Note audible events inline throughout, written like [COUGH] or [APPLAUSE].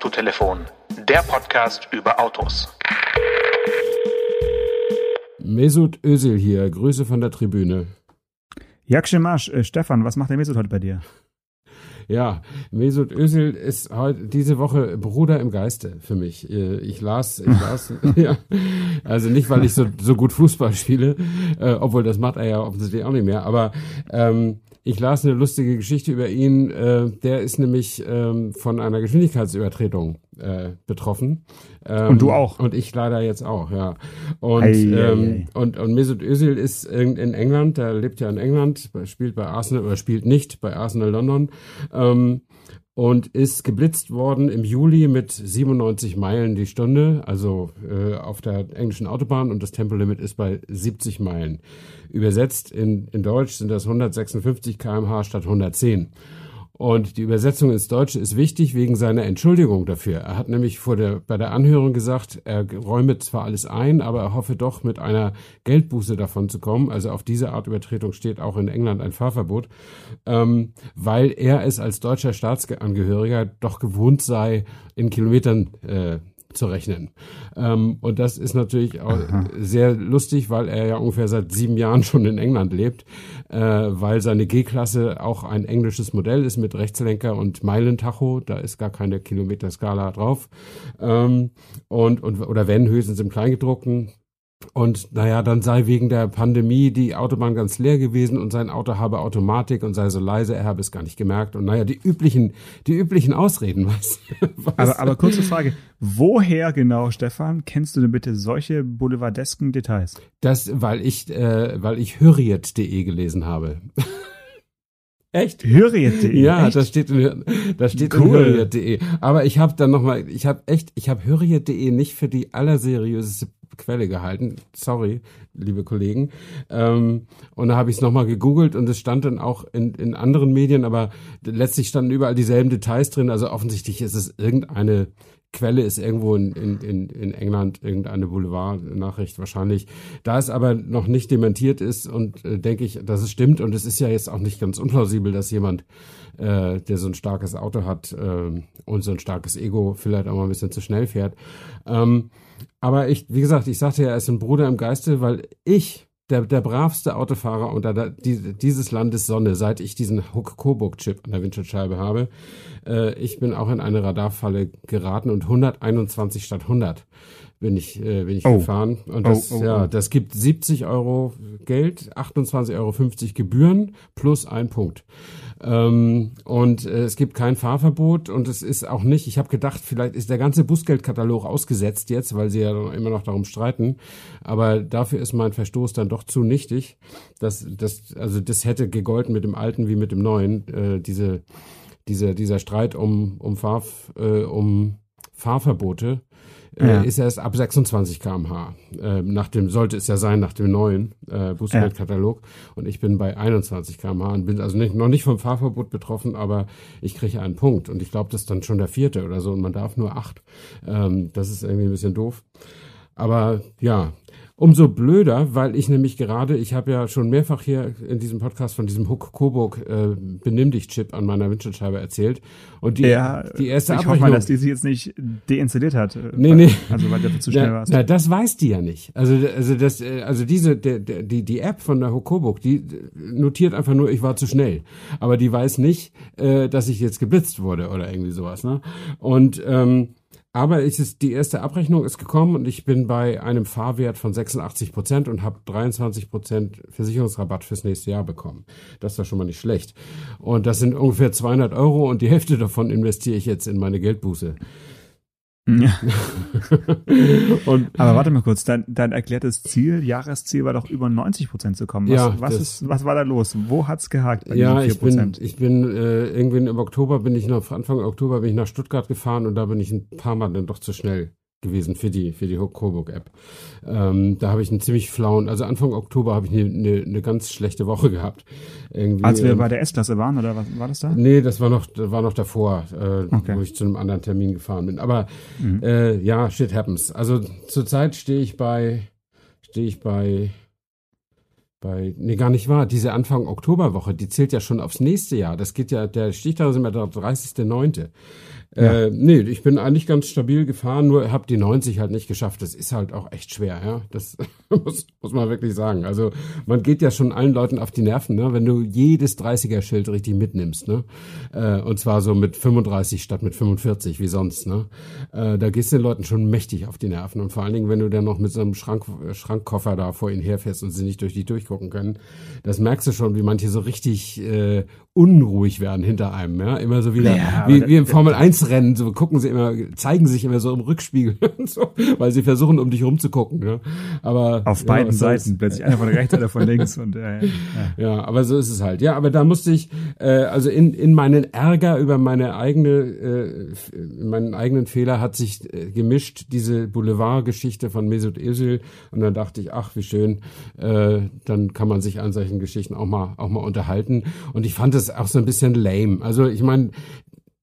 Autotelefon, der Podcast über Autos. Mesut Özil hier, Grüße von der Tribüne. Jakschemasch, äh, Stefan, was macht der Mesut heute bei dir? Ja, Mesut Özil ist heute diese Woche Bruder im Geiste für mich. Äh, ich las, ich las, [LAUGHS] [LAUGHS] ja, also nicht, weil ich so, so gut Fußball spiele, äh, obwohl das macht er ja offensichtlich auch nicht mehr, aber ähm, ich las eine lustige Geschichte über ihn. Äh, der ist nämlich ähm, von einer Geschwindigkeitsübertretung äh, betroffen. Ähm, und du auch. Und ich leider jetzt auch, ja. Und, ei, ähm, ei, ei. und, und Mesut Özil ist in, in England, der lebt ja in England, spielt bei Arsenal oder spielt nicht bei Arsenal London. Ähm, und ist geblitzt worden im Juli mit 97 Meilen die Stunde, also äh, auf der englischen Autobahn und das Tempolimit ist bei 70 Meilen. Übersetzt in, in Deutsch sind das 156 kmh statt 110. Und die Übersetzung ins Deutsche ist wichtig wegen seiner Entschuldigung dafür. Er hat nämlich vor der, bei der Anhörung gesagt, er räume zwar alles ein, aber er hoffe doch mit einer Geldbuße davon zu kommen. Also auf diese Art Übertretung steht auch in England ein Fahrverbot, ähm, weil er es als deutscher Staatsangehöriger doch gewohnt sei, in Kilometern äh, zu rechnen. Ähm, und das ist natürlich auch Aha. sehr lustig, weil er ja ungefähr seit sieben Jahren schon in England lebt, äh, weil seine G-Klasse auch ein englisches Modell ist mit Rechtslenker und Meilentacho. Da ist gar keine Kilometerskala drauf. Ähm, und, und, oder wenn höchstens im Kleingedruckten. Und naja, dann sei wegen der Pandemie die Autobahn ganz leer gewesen und sein Auto habe Automatik und sei so leise, er habe es gar nicht gemerkt. Und naja, die üblichen, die üblichen Ausreden, [LAUGHS] was? was? Aber, aber kurze Frage, woher genau, Stefan, kennst du denn bitte solche boulevardesken Details? Das, weil ich, äh, weil ich Hürriyet.de gelesen habe. [LAUGHS] Echt? Hürriyet.de? Ja, Echt? das steht in, das steht cool. in Hürriyet.de. Aber ich habe dann nochmal, ich habe echt, ich habe Hürriyet.de nicht für die allerseriöseste Quelle gehalten. Sorry, liebe Kollegen. Ähm, und da habe ich es nochmal gegoogelt und es stand dann auch in, in anderen Medien, aber letztlich standen überall dieselben Details drin. Also offensichtlich ist es irgendeine Quelle ist irgendwo in, in, in England irgendeine Boulevardnachricht wahrscheinlich. Da es aber noch nicht dementiert ist und äh, denke ich, dass es stimmt und es ist ja jetzt auch nicht ganz unplausibel, dass jemand, äh, der so ein starkes Auto hat äh, und so ein starkes Ego vielleicht auch mal ein bisschen zu schnell fährt. Ähm, aber ich, wie gesagt, ich sagte ja, er ist ein Bruder im Geiste, weil ich der, der bravste Autofahrer unter der, die, dieses Landes Sonne, seit ich diesen Hook-Coburg-Chip an der Windschutzscheibe habe. Äh, ich bin auch in eine Radarfalle geraten und 121 statt 100 bin ich, äh, bin ich oh. gefahren. Und das, oh, oh, ja, oh. das gibt 70 Euro Geld, 28,50 Euro Gebühren plus ein Punkt. Ähm, und äh, es gibt kein Fahrverbot und es ist auch nicht, ich habe gedacht, vielleicht ist der ganze Bußgeldkatalog ausgesetzt jetzt, weil sie ja immer noch darum streiten. Aber dafür ist mein Verstoß dann doch zu nichtig. Das, das, also das hätte gegolten mit dem alten wie mit dem neuen, äh, diese, diese, dieser Streit um, um, Fahr, äh, um Fahrverbote äh, ja. ist erst ab 26 km/h. Äh, nach dem, sollte es ja sein, nach dem neuen äh, Bußgeldkatalog. Ja. Und ich bin bei 21 km/h und bin also nicht, noch nicht vom Fahrverbot betroffen, aber ich kriege einen Punkt. Und ich glaube, das ist dann schon der vierte oder so und man darf nur acht. Ähm, das ist irgendwie ein bisschen doof. Aber ja, Umso blöder, weil ich nämlich gerade, ich habe ja schon mehrfach hier in diesem Podcast von diesem Huck Coburg äh, Benimm dich Chip an meiner Windschutzscheibe erzählt. Und die, ja, die erste ich Abrechnung. Ich hoffe mal, dass die sie jetzt nicht deinstalliert hat. Äh, nee, nee. Also weil du zu schnell na, warst. Na, das weiß die ja nicht. Also, also das, äh, also diese, der, der, die, die App von der Huck Coburg, die notiert einfach nur, ich war zu schnell. Aber die weiß nicht, äh, dass ich jetzt geblitzt wurde oder irgendwie sowas. Ne? Und ähm, aber es ist, die erste Abrechnung ist gekommen und ich bin bei einem Fahrwert von 86 Prozent und habe 23 Prozent Versicherungsrabatt fürs nächste Jahr bekommen. Das war schon mal nicht schlecht. Und das sind ungefähr 200 Euro und die Hälfte davon investiere ich jetzt in meine Geldbuße. Ja. [LAUGHS] Aber warte mal kurz, dein, dein erklärtes Ziel, Jahresziel war doch über 90 Prozent zu kommen. Was, ja, was, ist, was war da los? Wo hat's gehakt bei ja, ich bin, ich bin äh, irgendwie im Oktober bin ich nach Anfang Oktober bin ich nach Stuttgart gefahren und da bin ich ein paar Mal dann doch zu schnell gewesen für die für die Coburg App. Ähm, da habe ich einen ziemlich flauen, also Anfang Oktober habe ich eine, eine, eine ganz schlechte Woche gehabt. Irgendwie, Als wir ähm, bei der S-Klasse waren oder was war das da? Nee, das war noch war noch davor, äh, okay. wo ich zu einem anderen Termin gefahren bin. Aber mhm. äh, ja, shit happens. Also zurzeit stehe ich bei stehe ich bei bei, nee, gar nicht wahr. Diese Anfang Oktoberwoche, die zählt ja schon aufs nächste Jahr. Das geht ja, der Stichtag ist immer der 30.9. Ja. Äh, nee, ich bin eigentlich ganz stabil gefahren, nur habe die 90 halt nicht geschafft. Das ist halt auch echt schwer, ja. Das [LAUGHS] muss, muss man wirklich sagen. Also man geht ja schon allen Leuten auf die Nerven, ne? wenn du jedes 30er-Schild richtig mitnimmst, ne? Äh, und zwar so mit 35 statt mit 45, wie sonst, ne? Äh, da gehst du den Leuten schon mächtig auf die Nerven. Und vor allen Dingen, wenn du dann noch mit so einem Schrank, Schrankkoffer da vor ihnen herfährst und sie nicht durch die durchgucken können, das merkst du schon, wie manche so richtig äh, unruhig werden hinter einem, ja. Immer so wieder, ja, wie, wie im Formel 1 Rennen, so gucken sie immer, zeigen sich immer so im Rückspiegel [LAUGHS] und so, weil sie versuchen, um dich rumzugucken, ja. Aber. Auf beiden Seiten, plötzlich einer von der rechten, einer von links und, äh, ja. ja, aber so ist es halt. Ja, aber da musste ich, äh, also in, in meinen Ärger über meine eigene, äh, meinen eigenen Fehler hat sich äh, gemischt diese Boulevard-Geschichte von Mesut Özil und dann dachte ich, ach, wie schön, äh, dann kann man sich an solchen Geschichten auch mal, auch mal unterhalten und ich fand es auch so ein bisschen lame. Also ich meine,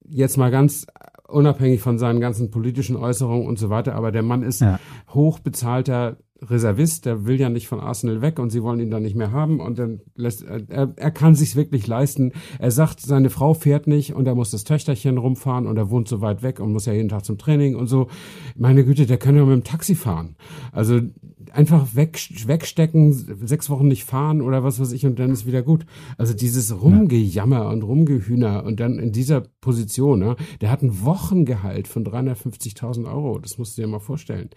jetzt mal ganz unabhängig von seinen ganzen politischen Äußerungen und so weiter, aber der Mann ist ja. hochbezahlter Reservist, der will ja nicht von Arsenal weg und sie wollen ihn dann nicht mehr haben und dann lässt er, er kann sich's wirklich leisten. Er sagt, seine Frau fährt nicht und er muss das Töchterchen rumfahren und er wohnt so weit weg und muss ja jeden Tag zum Training und so. Meine Güte, der kann ja mit dem Taxi fahren. Also einfach weg, wegstecken, sechs Wochen nicht fahren oder was weiß ich und dann ist wieder gut. Also dieses Rumgejammer und Rumgehühner und dann in dieser Position, ne, der hat ein Wochengehalt von 350.000 Euro. Das musst du dir mal vorstellen.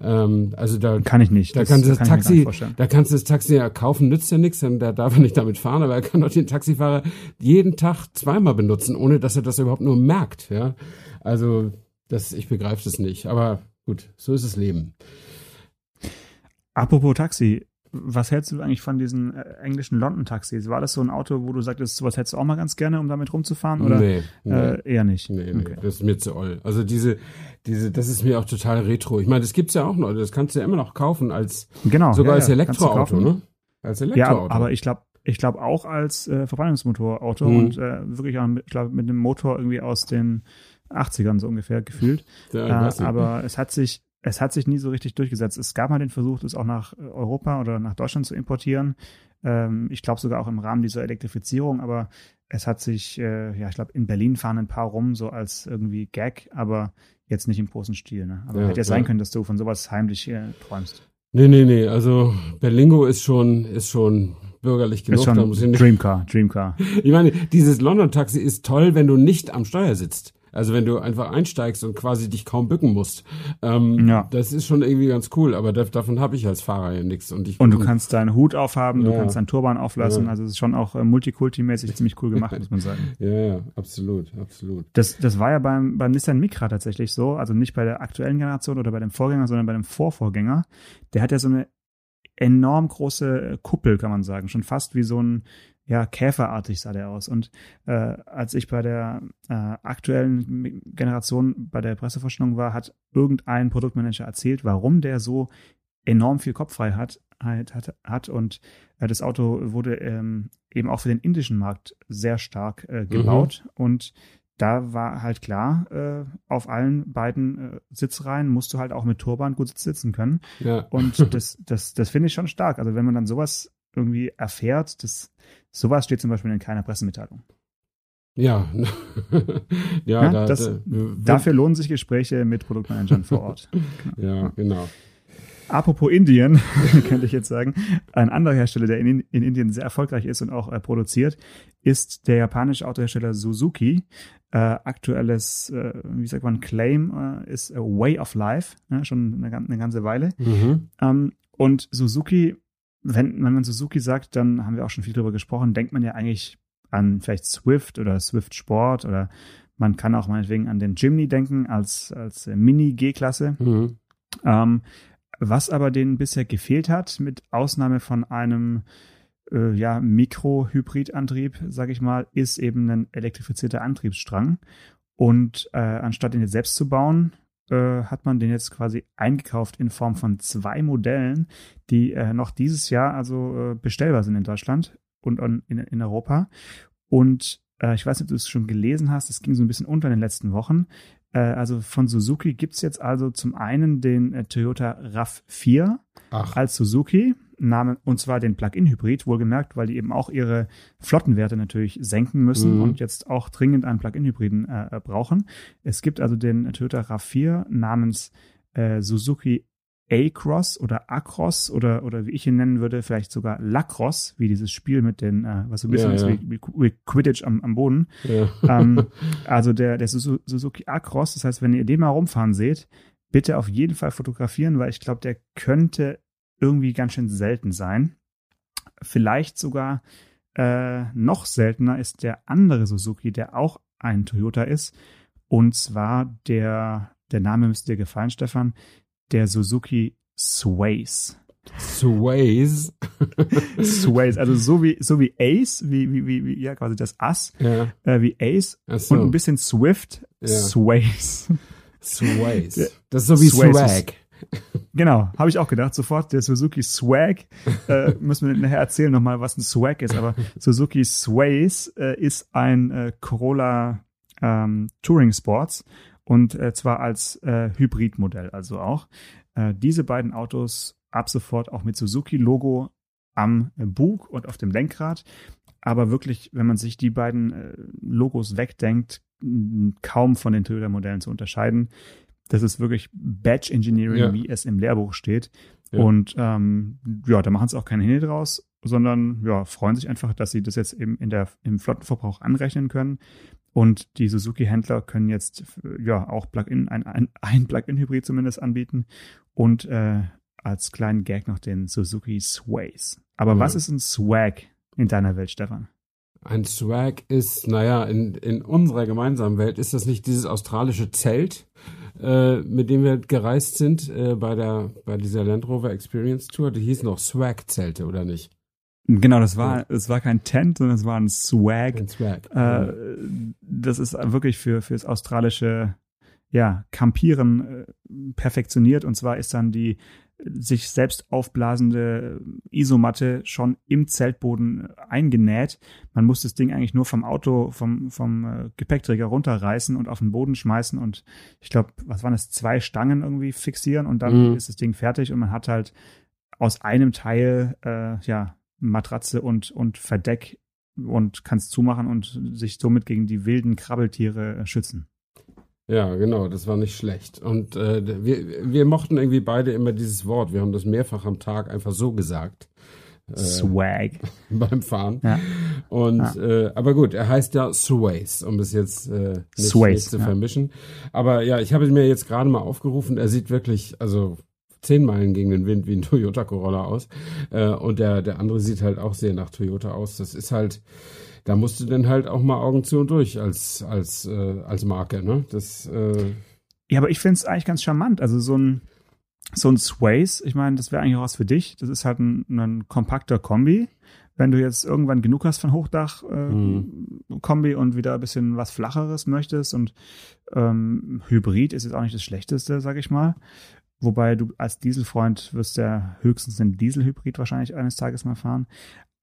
Ähm, also da kann ich nicht. Da das kannst du das kann Taxi, da kannst du das Taxi ja kaufen, nützt ja nichts, denn da darf er nicht damit fahren, aber er kann doch den Taxifahrer jeden Tag zweimal benutzen, ohne dass er das überhaupt nur merkt. Ja, also das, ich begreife das nicht. Aber gut, so ist das Leben. Apropos Taxi, was hältst du eigentlich von diesen äh, englischen London-Taxis? War das so ein Auto, wo du sagtest, sowas hättest du auch mal ganz gerne, um damit rumzufahren? Oder nee, nee. Äh, eher nicht? Nee, nee, das ist mir zu oll. Also diese, diese, das ist mir auch total retro. Ich meine, das gibt's ja auch noch, das kannst du ja immer noch kaufen als genau, sogar ja, als Elektroauto, ne? Als Elektroauto. Ja, aber ich glaube, ich glaube auch als äh, Verbrennungsmotorauto mhm. und äh, wirklich auch, ich glaube, mit einem Motor irgendwie aus den 80ern so ungefähr gefühlt. Ja, äh, aber es hat sich es hat sich nie so richtig durchgesetzt. Es gab mal den Versuch, das auch nach äh, Europa oder nach Deutschland zu importieren. Ähm, ich glaube sogar auch im Rahmen dieser Elektrifizierung, aber es hat sich, äh, ja, ich glaube, in Berlin fahren ein paar rum, so als irgendwie Gag, aber jetzt nicht im großen Stil. Ne? Aber ja, hätte ja sein können, dass du von sowas heimlich äh, träumst. Nee, nee, nee. Also Berlingo ist schon, ist schon bürgerlich genug. Ist schon da muss ich nicht Dreamcar, Dreamcar. [LAUGHS] Ich meine, dieses London-Taxi ist toll, wenn du nicht am Steuer sitzt. Also wenn du einfach einsteigst und quasi dich kaum bücken musst. Ähm, ja. Das ist schon irgendwie ganz cool, aber da, davon habe ich als Fahrer ja nichts. Und, ich, und du kannst deinen Hut aufhaben, ja. du kannst deinen Turban auflassen. Ja. Also es ist schon auch äh, multikulti-mäßig ziemlich cool gemacht, muss man sagen. [LAUGHS] Ja, ja, absolut, absolut. Das, das war ja beim, beim Nissan Micra tatsächlich so, also nicht bei der aktuellen Generation oder bei dem Vorgänger, sondern bei dem Vorvorgänger. Der hat ja so eine enorm große Kuppel, kann man sagen. Schon fast wie so ein ja, käferartig sah der aus. Und äh, als ich bei der äh, aktuellen Generation bei der Pressevorstellung war, hat irgendein Produktmanager erzählt, warum der so enorm viel Kopffreiheit hat, hat, hat und äh, das Auto wurde ähm, eben auch für den indischen Markt sehr stark äh, gebaut mhm. und da war halt klar, äh, auf allen beiden äh, Sitzreihen musst du halt auch mit Turban gut sitzen können. Ja. Und [LAUGHS] das, das, das finde ich schon stark. Also wenn man dann sowas irgendwie erfährt, das, sowas steht zum Beispiel in keiner Pressemitteilung. Ja, [LAUGHS] ja, ja da, das, da, dafür lohnen sich Gespräche mit Produktmanagern vor Ort. Genau. [LAUGHS] Ja, genau. Apropos Indien, [LAUGHS] könnte ich jetzt sagen, ein anderer Hersteller, der in, in Indien sehr erfolgreich ist und auch äh, produziert, ist der japanische Autohersteller Suzuki. Äh, aktuelles, äh, wie sagt man, Claim äh, ist a Way of Life, ne, schon eine, eine, ganze Weile. Mhm. Ähm, und Suzuki wenn, wenn man Suzuki sagt, dann haben wir auch schon viel darüber gesprochen, denkt man ja eigentlich an vielleicht Swift oder Swift Sport oder man kann auch meinetwegen an den Jimny denken als, als Mini-G-Klasse. Mhm. Ähm, was aber denen bisher gefehlt hat, mit Ausnahme von einem äh, ja, Mikro-Hybrid-Antrieb, sage ich mal, ist eben ein elektrifizierter Antriebsstrang. Und äh, anstatt ihn jetzt selbst zu bauen, äh, hat man den jetzt quasi eingekauft in Form von zwei Modellen, die äh, noch dieses Jahr also äh, bestellbar sind in Deutschland und in, in Europa. Und äh, ich weiß nicht, ob du es schon gelesen hast, es ging so ein bisschen unter in den letzten Wochen. Äh, also von Suzuki gibt es jetzt also zum einen den Toyota RAV4 Ach. als Suzuki. Namen, und zwar den Plug-in-Hybrid, wohlgemerkt, weil die eben auch ihre Flottenwerte natürlich senken müssen mhm. und jetzt auch dringend einen Plug-in-Hybriden äh, brauchen. Es gibt also den Toyota RAV4 namens äh, Suzuki A-Cross oder Across oder, oder wie ich ihn nennen würde, vielleicht sogar Lacrosse, wie dieses Spiel mit den, äh, was so ein bisschen ja, ist ja. Wie, wie, Quidditch am, am Boden. Ja. Ähm, [LAUGHS] also der, der Suzuki Across, das heißt, wenn ihr den mal rumfahren seht, bitte auf jeden Fall fotografieren, weil ich glaube, der könnte irgendwie ganz schön selten sein. Vielleicht sogar äh, noch seltener ist der andere Suzuki, der auch ein Toyota ist. Und zwar der, der Name müsste dir gefallen, Stefan, der Suzuki Sways. Sways. Sways, also so wie so wie Ace, wie wie wie, ja quasi das Ass, ja. äh, wie Ace so. und ein bisschen Swift, ja. Sways. Sways. Das ist so wie Sways Swag. Genau, habe ich auch gedacht. Sofort der Suzuki Swag. Äh, [LAUGHS] müssen wir nachher erzählen nochmal, was ein Swag ist. Aber Suzuki Sways äh, ist ein äh, Corolla ähm, Touring Sports und äh, zwar als äh, Hybridmodell also auch. Äh, diese beiden Autos ab sofort auch mit Suzuki-Logo am Bug und auf dem Lenkrad. Aber wirklich, wenn man sich die beiden Logos wegdenkt, kaum von den Toyota-Modellen zu unterscheiden. Das ist wirklich Batch Engineering, ja. wie es im Lehrbuch steht. Ja. Und ähm, ja, da machen sie auch keine Hände draus, sondern ja, freuen sich einfach, dass sie das jetzt eben in der, im Flottenverbrauch anrechnen können. Und die Suzuki-Händler können jetzt ja auch Plug-in, ein, ein, ein Plug-in-Hybrid zumindest anbieten und äh, als kleinen Gag noch den Suzuki Sways. Aber mhm. was ist ein Swag in deiner Welt, Stefan? Ein Swag ist, naja, in, in unserer gemeinsamen Welt ist das nicht dieses australische Zelt, äh, mit dem wir gereist sind äh, bei der bei dieser Land Rover Experience Tour. Die hieß noch Swag-Zelte, oder nicht? Genau, das war, es war kein Tent, sondern es war ein Swag. Ein Swag. Äh, das ist wirklich für fürs australische ja, Campieren äh, perfektioniert. Und zwar ist dann die sich selbst aufblasende Isomatte schon im Zeltboden eingenäht. Man muss das Ding eigentlich nur vom Auto, vom, vom äh, Gepäckträger runterreißen und auf den Boden schmeißen und ich glaube, was waren das, zwei Stangen irgendwie fixieren und dann mhm. ist das Ding fertig und man hat halt aus einem Teil äh, ja Matratze und, und Verdeck und kann es zumachen und sich somit gegen die wilden Krabbeltiere äh, schützen. Ja, genau, das war nicht schlecht. Und äh, wir, wir mochten irgendwie beide immer dieses Wort. Wir haben das mehrfach am Tag einfach so gesagt. Äh, Swag. [LAUGHS] Beim Fahren. Ja. Und ja. Äh, aber gut, er heißt ja Sways, um es jetzt äh, nicht, Sways, nicht zu ja. vermischen. Aber ja, ich habe mir jetzt gerade mal aufgerufen, er sieht wirklich, also zehn Meilen gegen den Wind wie ein [LAUGHS] Toyota Corolla aus. Äh, und der, der andere sieht halt auch sehr nach Toyota aus. Das ist halt, da musst du dann halt auch mal Augen zu und durch als, als, äh, als Marke, ne? Das, äh ja, aber ich finde es eigentlich ganz charmant. Also so ein, so ein Sways, ich meine, das wäre eigentlich auch was für dich. Das ist halt ein, ein kompakter Kombi. Wenn du jetzt irgendwann genug hast von Hochdach äh, mhm. Und wieder ein bisschen was Flacheres möchtest und ähm, Hybrid ist jetzt auch nicht das Schlechteste, sag ich mal. Wobei du als Dieselfreund wirst ja höchstens einen Dieselhybrid wahrscheinlich eines Tages mal fahren.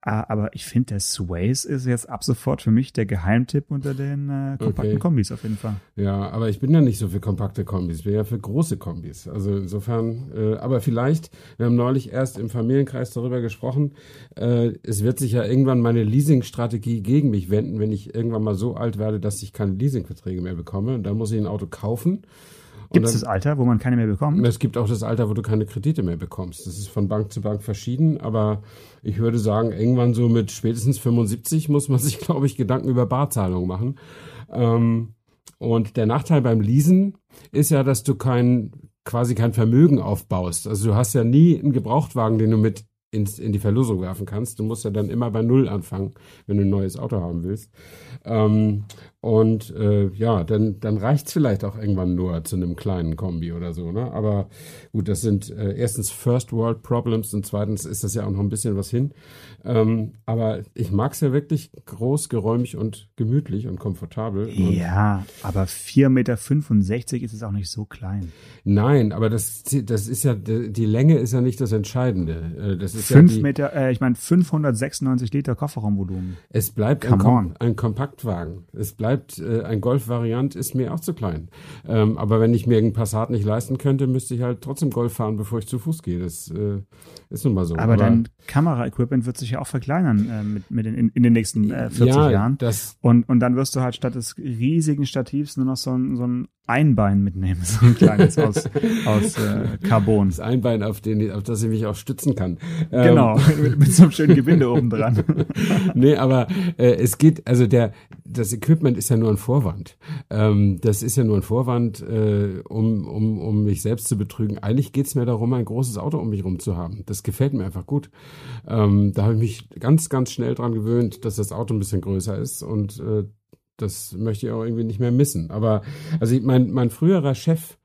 Ah, aber ich finde, der Sways ist jetzt ab sofort für mich der Geheimtipp unter den äh, kompakten okay. Kombis auf jeden Fall. Ja, aber ich bin ja nicht so für kompakte Kombis, ich bin ja für große Kombis. Also insofern, äh, aber vielleicht, wir haben neulich erst im Familienkreis darüber gesprochen, äh, es wird sich ja irgendwann meine Leasingstrategie gegen mich wenden, wenn ich irgendwann mal so alt werde, dass ich keine Leasingverträge mehr bekomme. Und dann muss ich ein Auto kaufen Gibt es das Alter, wo man keine mehr bekommt? Es gibt auch das Alter, wo du keine Kredite mehr bekommst. Das ist von Bank zu Bank verschieden, aber ich würde sagen, irgendwann so mit spätestens 75 muss man [LAUGHS] sich, glaube ich, Gedanken über Barzahlungen machen. Ähm, und der Nachteil beim Leasen ist ja, dass du kein quasi kein Vermögen aufbaust. Also du hast ja nie einen Gebrauchtwagen, den du mit ins, in die Verlosung werfen kannst. Du musst ja dann immer bei Null anfangen, wenn du ein neues Auto haben willst. Ähm, und äh, ja, dann, dann reicht's vielleicht auch irgendwann nur zu einem kleinen Kombi oder so. Ne? Aber gut, das sind äh, erstens First World Problems und zweitens ist das ja auch noch ein bisschen was hin. Ähm, aber ich mag's ja wirklich groß, geräumig und gemütlich und komfortabel. Ja, und aber 4,65 Meter ist es auch nicht so klein. Nein, aber das, das ist ja, die Länge ist ja nicht das Entscheidende. Äh, das ist Fünf ja Meter, äh, ich meine 596 Liter Kofferraumvolumen. Es bleibt ein, Kom ein Kompaktwagen. Es bleibt äh, ein Golf-Variant ist mir auch zu klein. Ähm, aber wenn ich mir einen Passat nicht leisten könnte, müsste ich halt trotzdem Golf fahren, bevor ich zu Fuß gehe. Das äh, ist nun mal so. Aber, dein Kamera-Equipment wird sich ja auch verkleinern äh, mit, mit in, in den nächsten äh, 40 ja, Jahren. Das, Und, und dann wirst du halt statt des riesigen Stativs nur noch so ein, so ein Einbein mitnehmen, [LAUGHS] so ein kleines aus, [LAUGHS] aus äh, Carbon. das Einbein, auf, den, auf das ich mich auch stützen kann. Genau, [LAUGHS] Ähm, mit, mit so einem schönen Gewinde oben dran. nee, aber äh, es geht, also der, das Equipment ist ja nur ein Vorwand. Ähm, das ist ja nur ein Vorwand, äh, um, um, um mich selbst zu betrügen. Eigentlich geht's mir darum, ein großes Auto um mich rum zu haben. Das gefällt mir einfach gut. Ähm, da habe ich mich ganz, ganz schnell dran gewöhnt, dass das Auto ein bisschen größer ist und äh, das möchte ich auch irgendwie nicht mehr missen. Aber also ich, mein, mein früherer Chef,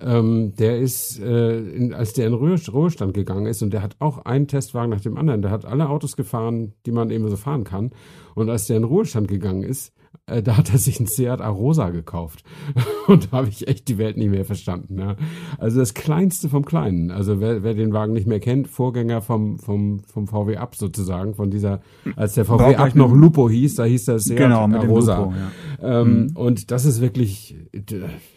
ähm, der ist, äh, in, als der in Ruhe- Ruhestand gegangen ist und der hat auch einen Testwagen nach dem anderen, der hat alle Autos gefahren, die man eben so fahren kann. Und als der in Ruhestand gegangen ist, äh, da hat er sich einen Seat Arosa gekauft. [LAUGHS] Und da habe ich echt die Welt nicht mehr verstanden. Ja. Also das Kleinste vom Kleinen. Also wer, wer den Wagen nicht mehr kennt, Vorgänger vom, vom, vom VW Up sozusagen, von dieser, als der VW Up noch Lupo hieß, da hieß das Seat genau, mit dem Arosa. Lupo, ja. Ähm, Mhm. Und das ist wirklich,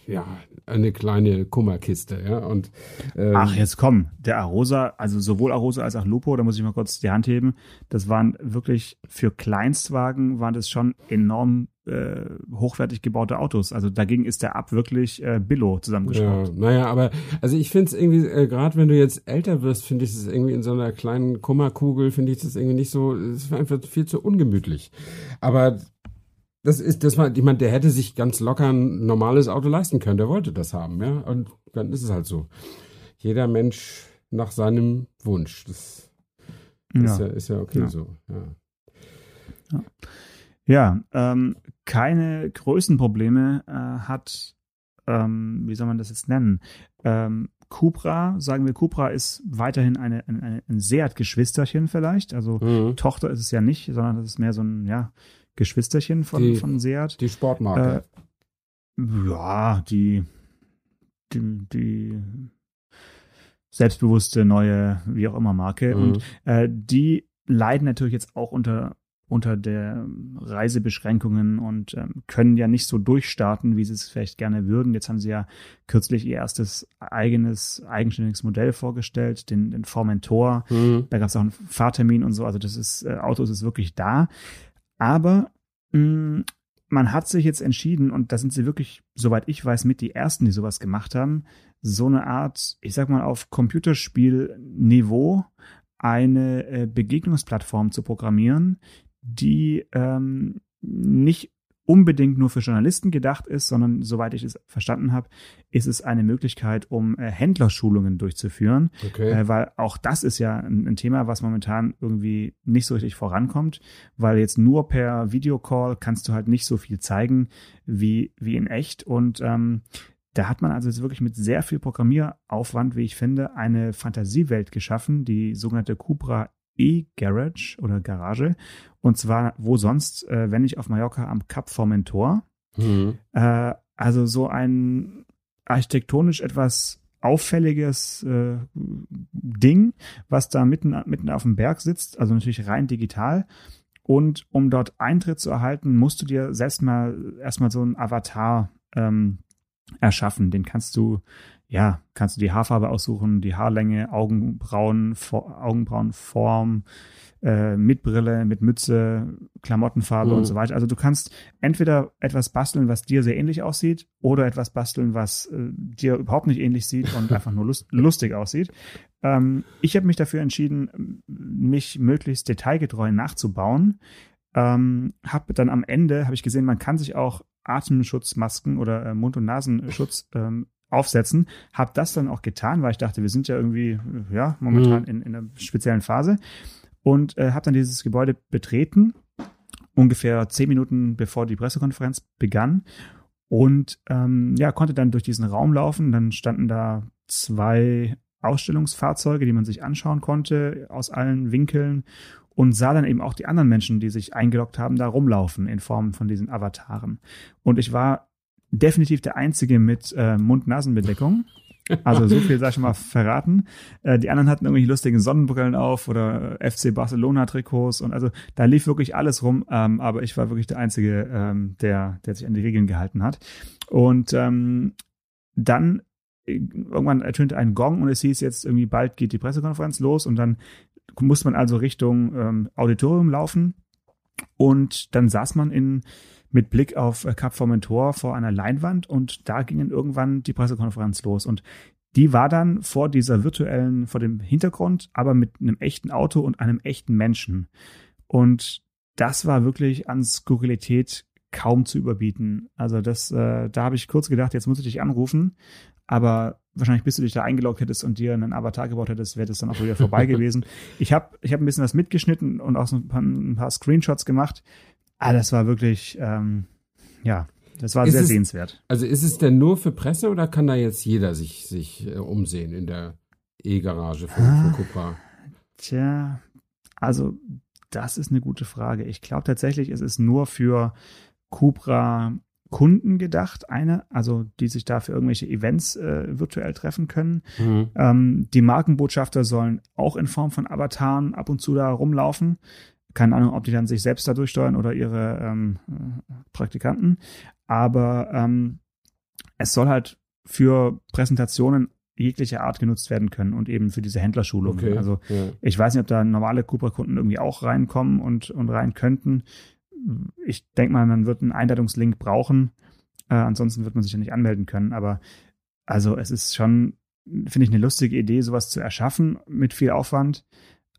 ja, eine kleine Kummerkiste, ja. Und ähm, Ach, jetzt komm, der Arosa, also sowohl Arosa als auch Lupo, da muss ich mal kurz die Hand heben, das waren wirklich für Kleinstwagen waren das schon enorm äh, hochwertig gebaute Autos. Also dagegen ist der Ab wirklich äh, Billo Ja, zusammengeschraubt. naja, aber also ich finde es irgendwie, äh, gerade wenn du jetzt älter wirst, finde ich es irgendwie in so einer kleinen Kummerkugel, finde ich das irgendwie nicht so, es war einfach viel zu ungemütlich. Aber das ist, das war, ich meine, der hätte sich ganz locker ein normales Auto leisten können, der wollte das haben, ja. Und dann ist es halt so. Jeder Mensch nach seinem Wunsch. Das ist ja, ist ja okay Ja. so. Ja. Ja, ähm, keine Größenprobleme äh, hat, ähm, wie soll man das jetzt nennen? Ähm, Cupra, sagen wir, Cupra ist weiterhin eine, eine, ein Seat-Geschwisterchen vielleicht. Also Mhm. Tochter ist es ja nicht, sondern das ist mehr so ein ja, Geschwisterchen von, Die- von Seat. Die Sportmarke. Äh, ja, die, die, die selbstbewusste neue, wie auch immer, Marke. Mhm. Und äh, die leiden natürlich jetzt auch unter unter der Reisebeschränkungen und ähm, können ja nicht so durchstarten, wie sie es vielleicht gerne würden. Jetzt haben sie ja kürzlich ihr erstes eigenes, eigenständiges Modell vorgestellt, den, den Formentor. Mhm. Da gab es auch einen Fahrtermin und so. Also das ist, äh, Autos ist wirklich da. Aber mh, man hat sich jetzt entschieden, und da sind sie wirklich, soweit ich weiß, mit die ersten, die sowas gemacht haben, so eine Art, ich sag mal, auf Computerspielniveau eine äh, Begegnungsplattform zu programmieren, die ähm, nicht unbedingt nur für Journalisten gedacht ist, sondern soweit ich es verstanden habe, ist es eine Möglichkeit, um äh, Händlerschulungen durchzuführen. Okay. Äh, weil auch das ist ja ein, ein Thema, was momentan irgendwie nicht so richtig vorankommt, weil jetzt nur per Videocall kannst du halt nicht so viel zeigen wie, wie in echt. Und ähm, da hat man also jetzt wirklich mit sehr viel Programmieraufwand, wie ich finde, eine Fantasiewelt geschaffen, die sogenannte Cupra E-Garage oder Garage. Und zwar wo sonst, äh, wenn nicht auf Mallorca am Cap Formentor. Mhm. Äh, also so ein architektonisch etwas auffälliges äh, Ding, was da mitten, mitten auf dem Berg sitzt, also natürlich rein digital. Und um dort Eintritt zu erhalten, musst du dir selbst mal erstmal so einen Avatar ähm, erschaffen. Den kannst du, ja, kannst du die Haarfarbe aussuchen, die Haarlänge, Augenbrauen, For Augenbrauenform, äh, mit Brille, mit Mütze, Klamottenfarbe Mhm. und so weiter. Also du kannst entweder etwas basteln, was dir sehr ähnlich aussieht, oder etwas basteln, was äh, dir überhaupt nicht ähnlich sieht und [LAUGHS] einfach nur lust lustig aussieht. Ähm, ich habe mich dafür entschieden, mich möglichst detailgetreu nachzubauen. Ähm, habe dann am Ende, habe ich gesehen, man kann sich auch Atemschutzmasken oder äh, Mund- und Nasenschutz ähm, aufsetzen. Habe das dann auch getan, weil ich dachte, wir sind ja irgendwie, ja, momentan Mhm. in, in einer speziellen Phase. Und äh, habe dann dieses Gebäude betreten, ungefähr zehn Minuten bevor die Pressekonferenz begann. Und ähm, ja, konnte dann durch diesen Raum laufen. Dann standen da zwei Ausstellungsfahrzeuge, die man sich anschauen konnte aus allen Winkeln und sah dann eben auch die anderen Menschen, die sich eingeloggt haben, da rumlaufen in Form von diesen Avataren. Und ich war definitiv der Einzige mit äh, Mund-Nasen-Bedeckung. Also so viel, sag ich mal, verraten. Äh, die anderen hatten irgendwelche lustigen Sonnenbrillen auf oder FC Barcelona Trikots und also da lief wirklich alles rum, ähm, aber ich war wirklich der Einzige, ähm, der, der sich an die Regeln gehalten hat. Und ähm, dann äh, irgendwann ertönte ein Gong und es hieß jetzt irgendwie bald geht die Pressekonferenz los und dann musste man also Richtung ähm, Auditorium laufen und dann saß man in mit Blick auf äh, Cap Formentor vor einer Leinwand und da ging dann irgendwann die Pressekonferenz los und die war dann vor dieser virtuellen, vor dem Hintergrund, aber mit einem echten Auto und einem echten Menschen. Und das war wirklich an Skurrilität kaum zu überbieten. Also das, äh, da habe ich kurz gedacht, jetzt muss ich dich anrufen, aber wahrscheinlich bis du dich da eingeloggt hättest und dir einen Avatar gebaut hättest, wäre das dann auch wieder vorbei [LAUGHS] gewesen. Ich habe ich hab ein bisschen was mitgeschnitten und auch so ein paar, ein paar Screenshots gemacht. Ah, das war wirklich, ähm, ja, das war Ist sehr es- sehenswert. Also ist es denn nur für Presse oder kann da jetzt jeder sich, sich äh, umsehen in der E-Garage von, von Cupra? Tja, also das ist eine gute Frage. Ich glaube tatsächlich, es ist nur für Cupra Kunden gedacht, eine, also die sich da für irgendwelche Events äh, virtuell treffen können. Mhm. Ähm, die Markenbotschafter sollen auch in Form von Avataren ab und zu da rumlaufen. Keine Ahnung, ob die dann sich selbst da durchsteuern oder ihre ähm, äh, Praktikanten. Aber ähm, es soll halt für Präsentationen jeglicher Art genutzt werden können und eben für diese Händlerschulung. Okay. Also ja. ich weiß nicht, ob da normale Cupra-Kunden irgendwie auch reinkommen und, und rein könnten. Ich denke mal, man wird einen Einladungslink brauchen. Äh, ansonsten wird man sich ja nicht anmelden können. Aber also es ist schon, finde ich, eine lustige Idee, sowas zu erschaffen mit viel Aufwand,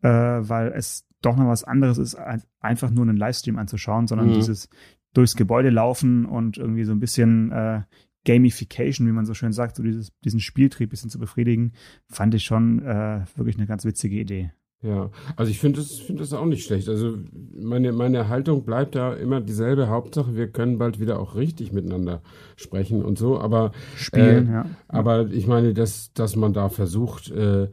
äh, weil es doch noch was anderes ist, als einfach nur einen Livestream anzuschauen, sondern Mhm. dieses durchs Gebäude laufen und irgendwie so ein bisschen äh, Gamification, wie man so schön sagt, so dieses, diesen Spieltrieb bisschen zu befriedigen, fand ich schon äh, wirklich eine ganz witzige Idee. Ja, also ich finde das, finde das auch nicht schlecht. Also meine, meine Haltung bleibt da immer dieselbe. Hauptsache, wir können bald wieder auch richtig miteinander sprechen und so. Aber Spielen, Äh, ja. Aber ich meine, dass, dass man da versucht, äh,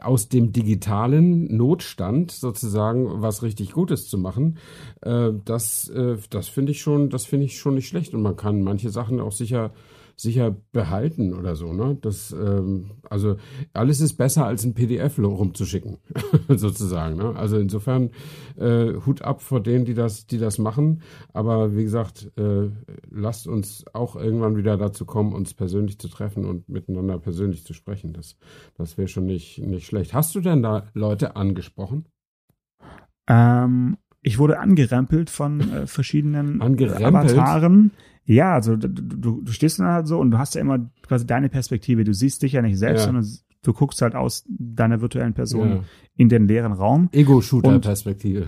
aus dem digitalen Notstand sozusagen was richtig Gutes zu machen, äh, das, äh, das finde ich schon, das finde ich schon nicht schlecht. Und man kann manche Sachen auch sicher, sicher behalten oder so, ne? Das, ähm, also alles ist besser als ein PDF rumzuschicken, [LAUGHS] sozusagen. Ne? Also insofern äh, Hut ab vor denen, die das, die das machen. Aber wie gesagt, äh, lasst uns auch irgendwann wieder dazu kommen, uns persönlich zu treffen und miteinander persönlich zu sprechen. Das, das wäre schon nicht, nicht schlecht. Hast du denn da Leute angesprochen? Ähm, ich wurde angerempelt von äh, verschiedenen? Avataren. Ja, also du, du, stehst dann halt so und du hast ja immer quasi deine Perspektive. Du siehst dich ja nicht selbst, Ja. sondern du guckst halt aus deiner virtuellen Person Ja. in den leeren Raum. Ego-Shooter-Perspektive.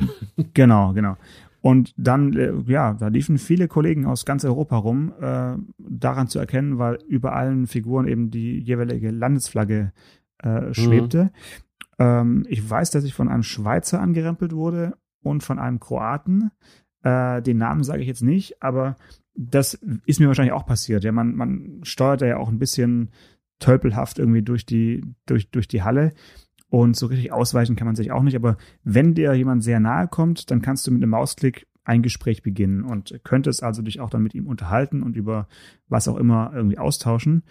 Genau, genau. Und dann, äh, ja, da liefen viele Kollegen aus ganz Europa rum. Äh, daran zu erkennen, weil über allen Figuren eben die jeweilige Landesflagge äh, schwebte. Ähm, ich weiß, dass ich von einem Schweizer angerempelt wurde und von einem Kroaten. Äh, den Namen sage ich jetzt nicht, aber das ist mir wahrscheinlich auch passiert. Ja, man, man steuert da ja auch ein bisschen tölpelhaft irgendwie durch die, durch, durch die Halle. Und so richtig ausweichen kann man sich auch nicht. Aber wenn dir jemand sehr nahe kommt, dann kannst du mit einem Mausklick ein Gespräch beginnen und könntest also dich auch dann mit ihm unterhalten und über was auch immer irgendwie austauschen.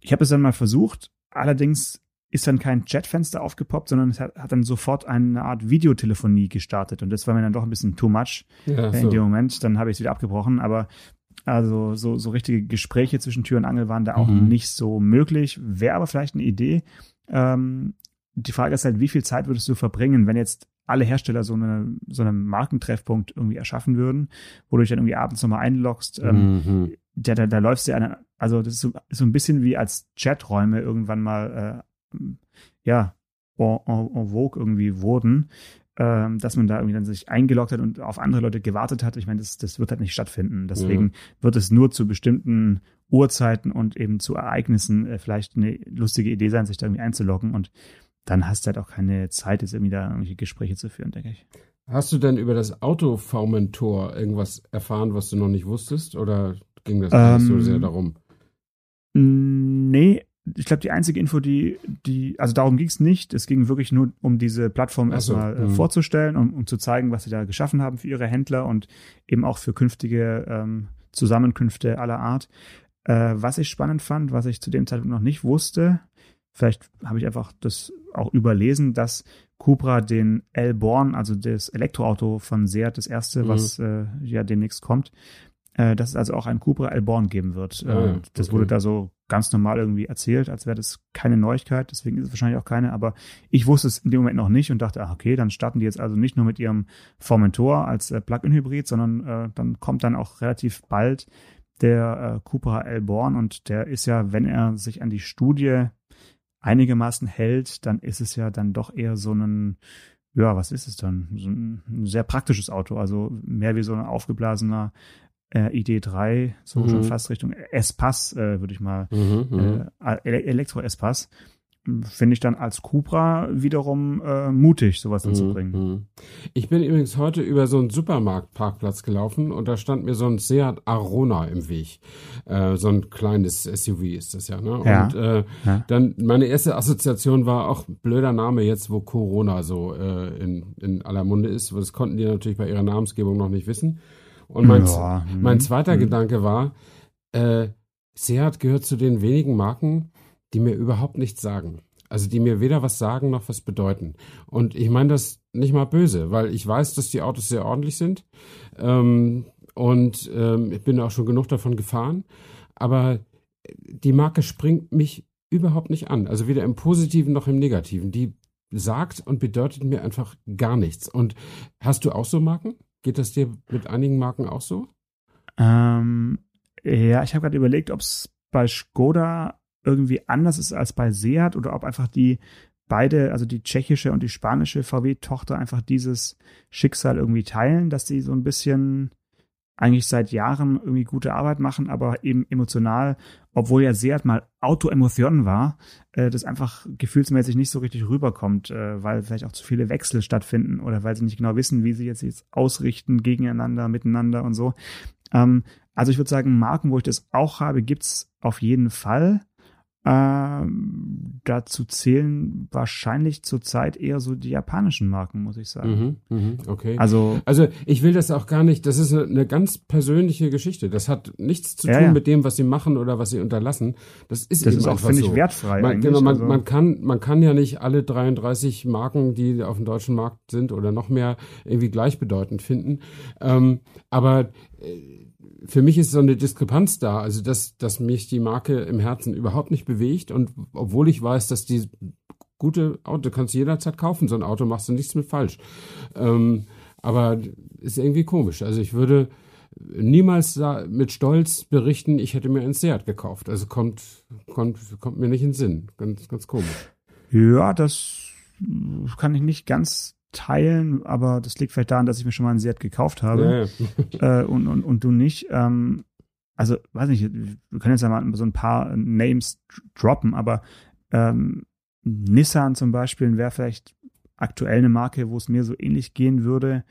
Ich habe es dann mal versucht. Allerdings ist dann kein Chatfenster aufgepoppt, sondern es hat, hat dann sofort eine Art Videotelefonie gestartet. Und das war mir dann doch ein bisschen too much Ja, in dem so. Moment. Dann habe ich es wieder abgebrochen. Aber also so, so richtige Gespräche zwischen Tür und Angel waren da auch Mhm. nicht so möglich. Wäre aber vielleicht eine Idee. Ähm, die Frage ist halt, wie viel Zeit würdest du verbringen, wenn jetzt alle Hersteller so, eine, so einen Markentreffpunkt irgendwie erschaffen würden, wo du dich dann irgendwie abends nochmal einloggst. Ähm, Mhm. da, da, da läufst du an, also das ist so, so ein bisschen wie als Chaträume irgendwann mal, äh, ja, en, en, en vogue irgendwie wurden, ähm, dass man da irgendwie dann sich eingeloggt hat und auf andere Leute gewartet hat. Ich meine, das, das wird halt nicht stattfinden. Deswegen wird es nur zu bestimmten Uhrzeiten und eben zu Ereignissen äh, vielleicht eine lustige Idee sein, sich da irgendwie einzuloggen und dann hast du halt auch keine Zeit, jetzt irgendwie da irgendwelche Gespräche zu führen, denke ich. Hast du denn über das Auto-Formentor irgendwas erfahren, was du noch nicht wusstest? Oder ging das gar nicht so Ähm, sehr darum? Nee, ich glaube, die einzige Info, die, die, also darum ging es nicht. Es ging wirklich nur um diese Plattform so, erstmal äh, mhm. vorzustellen, um, um zu zeigen, was sie da geschaffen haben für ihre Händler und eben auch für künftige ähm, Zusammenkünfte aller Art. Äh, was ich spannend fand, was ich zu dem Zeitpunkt noch nicht wusste, vielleicht habe ich einfach das auch überlesen, dass Cupra den L-Born, also das Elektroauto von Seat, das erste, mhm. was äh, ja demnächst kommt, äh, dass es also auch ein Cupra L-Born geben wird. Ah, äh, das okay. wurde da so ganz normal irgendwie erzählt, als wäre das keine Neuigkeit, deswegen ist es wahrscheinlich auch keine, aber ich wusste es in dem Moment noch nicht und dachte, ach okay, dann starten die jetzt also nicht nur mit ihrem Formentor als äh, Plug-in-Hybrid, sondern äh, dann kommt dann auch relativ bald der äh, Cupra L-Born und der ist ja, wenn er sich an die Studie einigermaßen hält, dann ist es ja dann doch eher so ein, ja, was ist es dann? So ein, ein sehr praktisches Auto, also mehr wie so ein aufgeblasener äh, ID3, so mhm. schon fast Richtung S-Pass, äh, würde ich mal, mhm, mhm. äh, Elektro-S-Pass finde ich dann als Cupra wiederum äh, mutig, sowas mhm, zu bringen. Mhm. Ich bin übrigens heute über so einen Supermarktparkplatz gelaufen und da stand mir so ein Seat Arona im Weg. Äh, so ein kleines SUV ist das ja. Ne? Ja. Und äh, ja. dann meine erste Assoziation war auch blöder Name jetzt, wo Corona so äh, in, in aller Munde ist. Das konnten die natürlich bei ihrer Namensgebung noch nicht wissen. Und mein, ja. mein mhm. zweiter mhm. Gedanke war, äh, Seat gehört zu den wenigen Marken, die mir überhaupt nichts sagen. Also die mir weder was sagen noch was bedeuten. Und ich meine das nicht mal böse, weil ich weiß, dass die Autos sehr ordentlich sind. Ähm, und ähm, ich bin auch schon genug davon gefahren. Aber die Marke springt mich überhaupt nicht an. Also weder im Positiven noch im Negativen. Die sagt und bedeutet mir einfach gar nichts. Und hast du auch so Marken? Geht das dir mit einigen Marken auch so? Ähm, ja, ich habe gerade überlegt, ob es bei Skoda irgendwie anders ist als bei Seat oder ob einfach die beide, also die tschechische und die spanische VW-Tochter einfach dieses Schicksal irgendwie teilen, dass sie so ein bisschen eigentlich seit Jahren irgendwie gute Arbeit machen, aber eben emotional, obwohl ja Seat mal Autoemotion war, äh, das einfach gefühlsmäßig nicht so richtig rüberkommt, äh, weil vielleicht auch zu viele Wechsel stattfinden oder weil sie nicht genau wissen, wie sie jetzt, jetzt ausrichten gegeneinander, miteinander und so. Ähm, also ich würde sagen, Marken, wo ich das auch habe, gibt's auf jeden Fall. Ähm, dazu zählen wahrscheinlich zurzeit eher so die japanischen Marken, muss ich sagen. Mhm, mh, okay. Also, also ich will das auch gar nicht, das ist eine, eine ganz persönliche Geschichte. Das hat nichts zu tun ja. mit dem, was sie machen oder was sie unterlassen. Das ist das eben ist auch, finde so. ich, wertfrei. Man, genau, man, also. man, kann, man kann ja nicht alle 33 Marken, die auf dem deutschen Markt sind oder noch mehr, irgendwie gleichbedeutend finden. Ähm, aber äh, für mich ist so eine Diskrepanz da, also dass, dass mich die Marke im Herzen überhaupt nicht bewegt und obwohl ich weiß, dass die gute Auto, kannst du jederzeit kaufen, so ein Auto machst du nichts mit falsch. Ähm, aber ist irgendwie komisch. Also ich würde niemals mit Stolz berichten, ich hätte mir ein Seat gekauft. Also kommt, kommt, kommt mir nicht in den Sinn. Ganz, ganz komisch. Ja, das kann ich nicht ganz teilen, aber das liegt vielleicht daran, dass ich mir schon mal ein Seat gekauft habe ja, ja. [LAUGHS] Äh, und, und, und du nicht. Ähm, also, weiß nicht, wir können jetzt ja mal so ein paar Names droppen, aber ähm, Nissan zum Beispiel wäre vielleicht aktuell eine Marke, wo es mir so ähnlich gehen würde,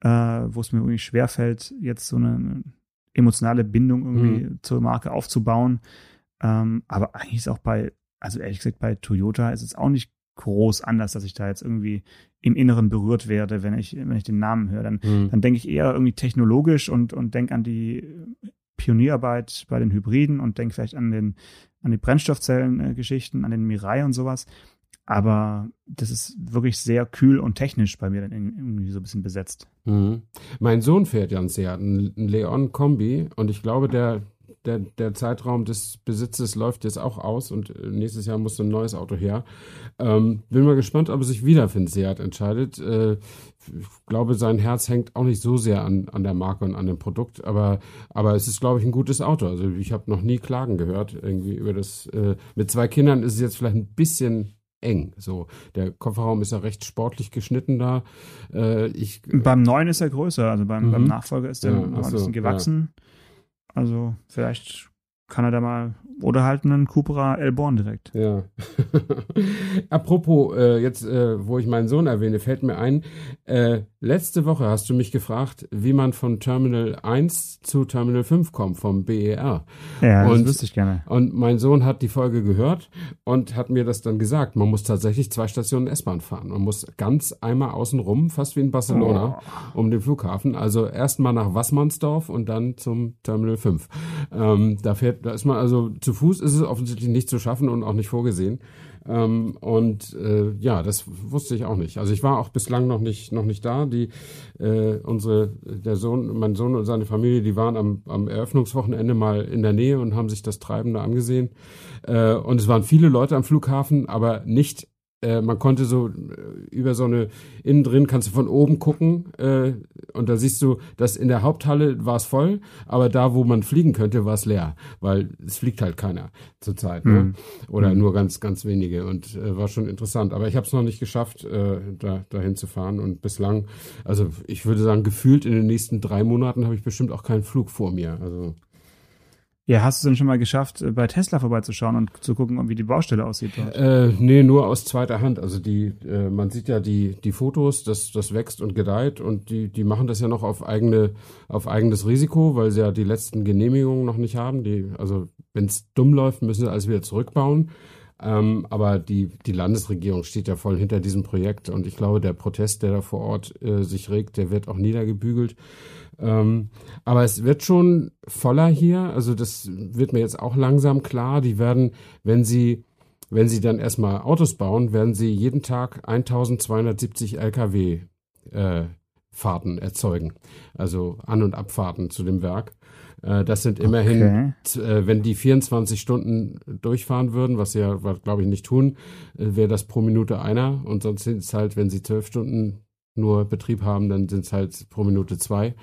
äh, wo es mir irgendwie schwerfällt, jetzt so eine emotionale Bindung irgendwie mhm. zur Marke aufzubauen. Ähm, aber eigentlich ist auch bei, also ehrlich gesagt, bei Toyota ist es auch nicht groß anders, dass ich da jetzt irgendwie im Inneren berührt werde, wenn ich, wenn ich den Namen höre. Dann, mhm. dann denke ich eher irgendwie technologisch und, und denke an die Pionierarbeit bei den Hybriden und denke vielleicht an den, an die Brennstoffzellen-Geschichten, an den Mirai und sowas. Aber das ist wirklich sehr kühl und technisch bei mir dann irgendwie so ein bisschen besetzt. Mhm. Mein Sohn fährt ja ein Seat, ein Leon Kombi, und ich glaube, der, der, der Zeitraum des Besitzes läuft jetzt auch aus und äh, nächstes Jahr muss ein neues Auto her. Ähm, bin mal gespannt, ob er sich wieder für ein Seat entscheidet. Äh, ich glaube, sein Herz hängt auch nicht so sehr an, an der Marke und an dem Produkt, aber, aber es ist, glaube ich, ein gutes Auto. Also ich habe noch nie Klagen gehört irgendwie über das. Äh, mit zwei Kindern ist es jetzt vielleicht ein bisschen eng. So, der Kofferraum ist ja recht sportlich geschnitten da. Äh, ich, beim neuen ist er größer, also beim, beim mhm. Nachfolger ist er ja, ein bisschen gewachsen. Ja. Also vielleicht kann er da mal oder halt einen Cupra Elborn direkt. Ja. [LAUGHS] Apropos, äh, jetzt, äh, wo ich meinen Sohn erwähne, fällt mir ein, äh, letzte Woche hast du mich gefragt, wie man von Terminal 1 zu Terminal 5 kommt, vom BER. Ja, und, das wüsste ich gerne. Und mein Sohn hat die Folge gehört und hat mir das dann gesagt. Man muss tatsächlich zwei Stationen S-Bahn fahren. Man muss ganz einmal außen rum, fast wie in Barcelona, oh. um den Flughafen. Also erstmal nach Wassmannsdorf und dann zum Terminal 5. Ähm, da fährt, da ist man also zu Fuß ist es offensichtlich nicht zu schaffen und auch nicht vorgesehen. Ähm, und äh, ja, das wusste ich auch nicht. Also ich war auch bislang noch nicht noch nicht da. Die äh, unsere der Sohn, mein Sohn und seine Familie, die waren am, am Eröffnungswochenende mal in der Nähe und haben sich das Treiben da angesehen. Äh, und es waren viele Leute am Flughafen, aber nicht äh, man konnte so äh, über so eine, innen drin kannst du von oben gucken äh, und da siehst du, dass in der Haupthalle war es voll, aber da, wo man fliegen könnte, war es leer, weil es fliegt halt keiner zurzeit. Mhm. Ne? Oder mhm. nur ganz, ganz wenige und äh, war schon interessant. Aber ich habe es noch nicht geschafft, äh, da dahin zu fahren und bislang, also ich würde sagen, gefühlt in den nächsten drei Monaten habe ich bestimmt auch keinen Flug vor mir. Also ja, hast du es denn schon mal geschafft, äh, bei Tesla vorbeizuschauen und zu gucken, wie die Baustelle aussieht dort? Äh, nee, nur aus zweiter Hand. Also die, äh, man sieht ja die, die Fotos, das, das wächst und gedeiht und die, die machen das ja noch auf eigene, auf eigenes Risiko, weil sie ja die letzten Genehmigungen noch nicht haben. Die, also wenn es dumm läuft, müssen sie alles wieder zurückbauen. Ähm, aber die, die Landesregierung steht ja voll hinter diesem Projekt und ich glaube, der Protest, der da vor Ort äh, sich regt, der wird auch niedergebügelt. Ähm, aber es wird schon voller hier. Also das wird mir jetzt auch langsam klar. Die werden, wenn sie, wenn sie dann erstmal Autos bauen, werden sie jeden Tag 1270 Lkw äh, Fahrten erzeugen. Also An- und Abfahrten zu dem Werk. Äh, das sind immerhin, okay. äh, wenn die 24 Stunden durchfahren würden, was sie ja, glaube ich, nicht tun, äh, wäre das pro Minute einer. Und sonst sind es halt, wenn sie zwölf Stunden nur Betrieb haben, dann sind es halt pro Minute zwei.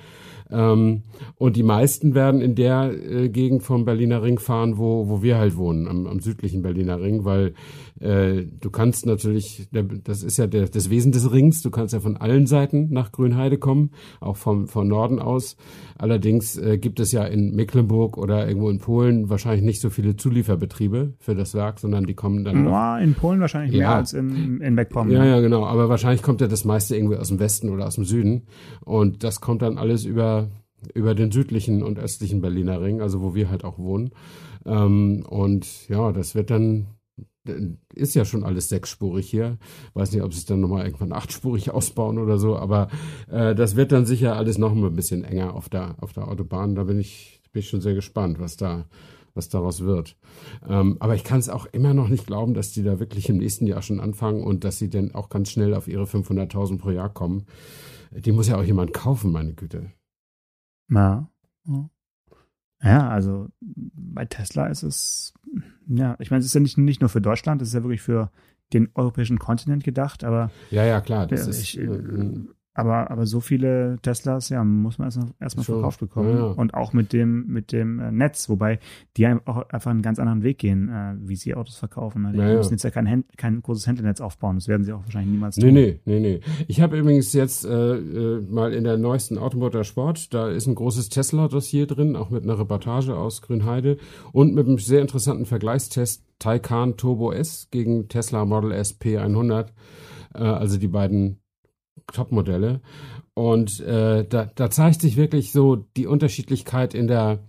Ähm, und die meisten werden in der äh, Gegend vom Berliner Ring fahren, wo, wo wir halt wohnen, am, am südlichen Berliner Ring, weil äh, du kannst natürlich, der, das ist ja der, das Wesen des Rings, du kannst ja von allen Seiten nach Grünheide kommen, auch vom, von Norden aus. Allerdings äh, gibt es ja in Mecklenburg oder irgendwo in Polen wahrscheinlich nicht so viele Zulieferbetriebe für das Werk, sondern die kommen dann. Ja, in Polen wahrscheinlich ja. mehr als in, in Meckpomm. Ja, ja, genau. Aber wahrscheinlich kommt ja das meiste irgendwie aus dem Westen oder aus dem Süden. Und das kommt dann alles über, über den südlichen und östlichen Berliner Ring, also wo wir halt auch wohnen. Ähm, und ja, das wird dann ist ja schon alles sechsspurig hier. Weiß nicht, ob sie es dann nochmal irgendwann achtspurig ausbauen oder so, aber äh, das wird dann sicher alles noch ein bisschen enger auf der, auf der Autobahn. Da bin ich, bin ich schon sehr gespannt, was da, was daraus wird. Ähm, aber ich kann es auch immer noch nicht glauben, dass die da wirklich im nächsten Jahr schon anfangen und dass sie dann auch ganz schnell auf ihre 500.000 pro Jahr kommen. Die muss ja auch jemand kaufen, meine Güte. Ja. Ja, also bei Tesla ist es, ja, ich meine, es ist ja nicht, nicht nur für Deutschland, es ist ja wirklich für den europäischen Kontinent gedacht, aber. Ja, ja, klar, das ich, ist. Aber, aber so viele Teslas, ja, muss man erstmal erst verkauft bekommen. Ja. Und auch mit dem, mit dem äh, Netz, wobei die auch einfach einen ganz anderen Weg gehen, äh, wie sie Autos verkaufen. Die ja, müssen jetzt ja kein, Händ kein großes Händlernetz aufbauen. Das werden sie auch wahrscheinlich niemals tun. Nee, nee, nee, nee. Ich habe übrigens jetzt äh, äh, mal in der neuesten Automotor Sport, da ist ein großes Tesla-Dossier drin, auch mit einer Reportage aus Grünheide und mit einem sehr interessanten Vergleichstest Taycan Turbo S gegen Tesla Model S P100. Äh, also die beiden Topmodelle. Und äh, da, da zeigt sich wirklich so die Unterschiedlichkeit in der,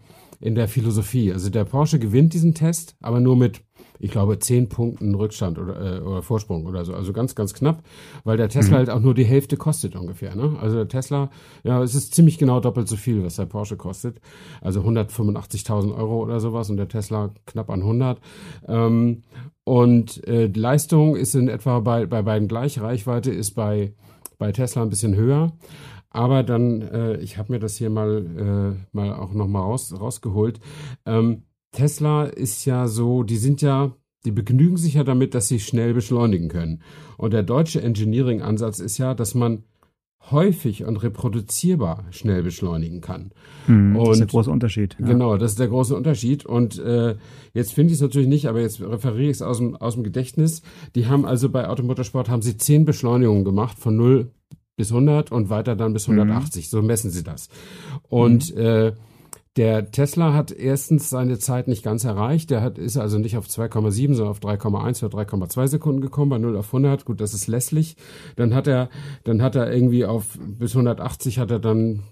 in der Philosophie. Also der Porsche gewinnt diesen Test, aber nur mit, ich glaube, zehn Punkten Rückstand oder, äh, oder Vorsprung oder so. Also ganz, ganz knapp, weil der Tesla mhm. halt auch nur die Hälfte kostet ungefähr. Ne? Also der Tesla, ja, es ist ziemlich genau doppelt so viel, was der Porsche kostet. Also 185.000 Euro oder sowas und der Tesla knapp an 100. Ähm, und äh, die Leistung ist in etwa bei, bei beiden gleich. Reichweite ist bei bei Tesla ein bisschen höher. Aber dann, äh, ich habe mir das hier mal, äh, mal auch nochmal raus, rausgeholt. Ähm, Tesla ist ja so, die sind ja, die begnügen sich ja damit, dass sie schnell beschleunigen können. Und der deutsche Engineering-Ansatz ist ja, dass man häufig und reproduzierbar schnell beschleunigen kann. Hm, und, das ist der große Unterschied. Ja. Genau, das ist der große Unterschied. Und äh, jetzt finde ich es natürlich nicht, aber jetzt referiere ich es aus dem, aus dem Gedächtnis. Die haben also bei Automotorsport haben sie zehn Beschleunigungen gemacht von 0 bis 100 und weiter dann bis 180. Mhm. So messen sie das. Und mhm. äh, der Tesla hat erstens seine Zeit nicht ganz erreicht. Der hat, ist also nicht auf 2,7, sondern auf 3,1 oder 3,2 Sekunden gekommen bei 0 auf 100. Gut, das ist lässlich. Dann hat er, dann hat er irgendwie auf bis 180 hat er dann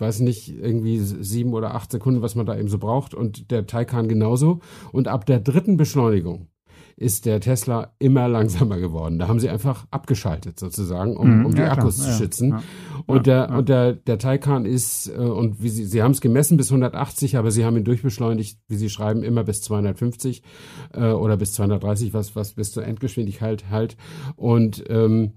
weiß nicht, irgendwie sieben oder acht Sekunden, was man da eben so braucht und der Taycan genauso. Und ab der dritten Beschleunigung ist der Tesla immer langsamer geworden. Da haben sie einfach abgeschaltet sozusagen, um, mhm, um die ja, Akkus klar. zu schützen. Ja, und der ja. und der der Taycan ist äh, und wie sie sie haben es gemessen bis 180, aber sie haben ihn durchbeschleunigt, wie sie schreiben, immer bis 250 äh, oder bis 230, was was bis zur Endgeschwindigkeit halt und ähm,